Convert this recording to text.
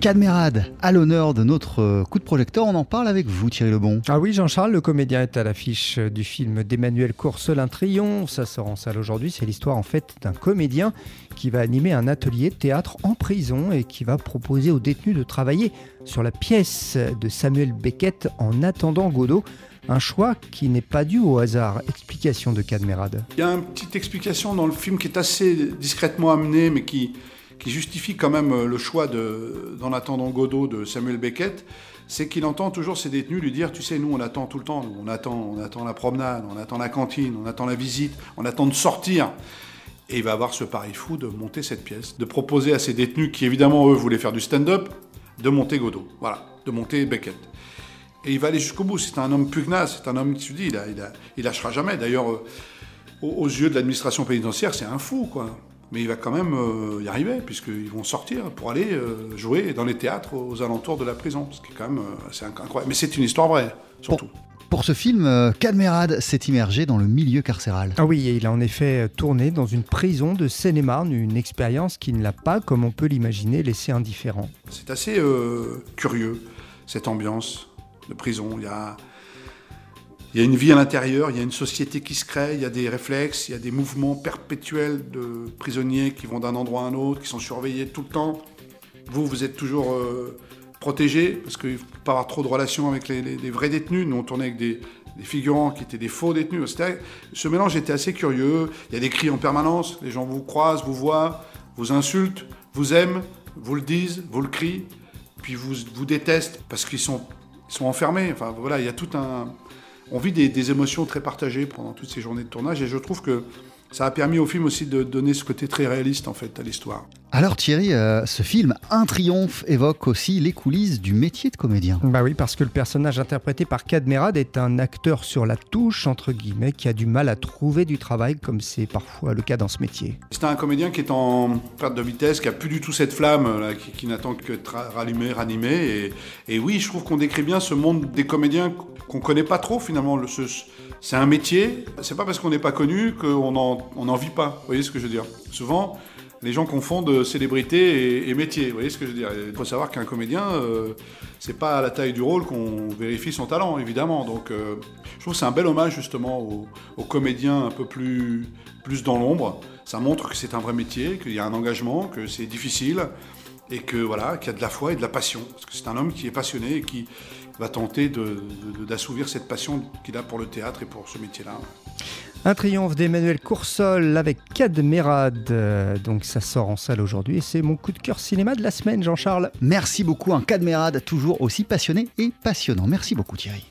Cadmerade, à l'honneur de notre euh, coup de projecteur, on en parle avec vous Thierry Lebon. Ah oui Jean-Charles, le comédien est à l'affiche du film d'Emmanuel Courcelin Triomphe. Ça sort en salle aujourd'hui. C'est l'histoire en fait d'un comédien qui va animer un atelier de théâtre en prison et qui va proposer aux détenus de travailler sur la pièce de Samuel Beckett en attendant Godot. Un choix qui n'est pas dû au hasard. Explication de Cadmerade. Il y a une petite explication dans le film qui est assez discrètement amenée, mais qui, qui justifie quand même euh, le choix de Dans l'attendant Godot de Samuel Beckett, c'est qu'il entend toujours ses détenus lui dire, tu sais, nous on attend tout le temps, on attend, on attend la promenade, on attend la cantine, on attend la visite, on attend de sortir. Et il va avoir ce pari fou de monter cette pièce, de proposer à ses détenus, qui évidemment eux voulaient faire du stand-up, de monter Godot, voilà, de monter Beckett. Et il va aller jusqu'au bout. C'est un homme pugnace, c'est un homme qui se dit, il, lâchera jamais. D'ailleurs, euh, aux yeux de l'administration pénitentiaire, c'est un fou, quoi mais il va quand même euh, y arriver, puisqu'ils vont sortir pour aller euh, jouer dans les théâtres aux alentours de la prison, ce qui est quand même euh, assez incroyable. Mais c'est une histoire vraie, surtout. Pour, pour ce film, Cadmerade s'est immergé dans le milieu carcéral. Ah oui, il a en effet tourné dans une prison de Seine-et-Marne, une expérience qui ne l'a pas, comme on peut l'imaginer, laissé indifférent. C'est assez curieux, cette ambiance de prison. Il y a il y a une vie à l'intérieur, il y a une société qui se crée, il y a des réflexes, il y a des mouvements perpétuels de prisonniers qui vont d'un endroit à un autre, qui sont surveillés tout le temps. Vous, vous êtes toujours euh, protégés, parce qu'il ne faut pas avoir trop de relations avec les, vrais détenus. Nous, on tournait avec des, figurants qui étaient des faux détenus. Ce mélange était assez curieux. Il y a des cris en permanence, les gens vous croisent, vous voient, vous insultent, vous aiment, vous le disent, vous le crient, puis vous, vous détestent parce qu'ils sont, sont enfermés. Enfin voilà, il y a tout un on vit des, émotions très partagées pendant toutes ces journées de tournage et je trouve que ça a permis au film aussi de donner ce côté très réaliste en fait à l'histoire. Alors Thierry, euh, ce film Un triomphe évoque aussi les coulisses du métier de comédien. Bah oui, parce que le personnage interprété par Cadmerade est un acteur sur la touche entre guillemets qui a du mal à trouver du travail comme c'est parfois le cas dans ce métier. C'est un comédien qui est en perte de vitesse, qui a plus du tout cette flamme là, qui, qui n'attend que être rallumé, ranimé et, et oui, je trouve qu'on décrit bien ce monde des comédiens qu'on connaît pas trop finalement. C'est un métier. C'est pas parce qu'on n'est pas connu qu'on n'en on en vit pas. Vous voyez ce que je veux dire Souvent, les gens confondent célébrité et, métier. Vous voyez ce que je veux dire Il faut savoir qu'un comédien, euh, c'est pas à la taille du rôle qu'on vérifie son talent, évidemment. Donc, euh, je trouve que c'est un bel hommage justement aux, comédiens un peu plus, plus dans l'ombre. Ça montre que c'est un vrai métier, qu'il y a un engagement, que c'est difficile et que voilà, qu'il y a de la foi et de la passion. Parce que c'est un homme qui est passionné et qui va tenter d'assouvir cette passion qu'il a pour le théâtre et pour ce métier-là. Un triomphe d'Emmanuel Coursol avec Cadmerade. Donc ça sort en salle aujourd'hui et c'est mon coup de cœur cinéma de la semaine, Jean-Charles. Merci beaucoup, un Cadmerade toujours aussi passionné et passionnant. Merci beaucoup Thierry.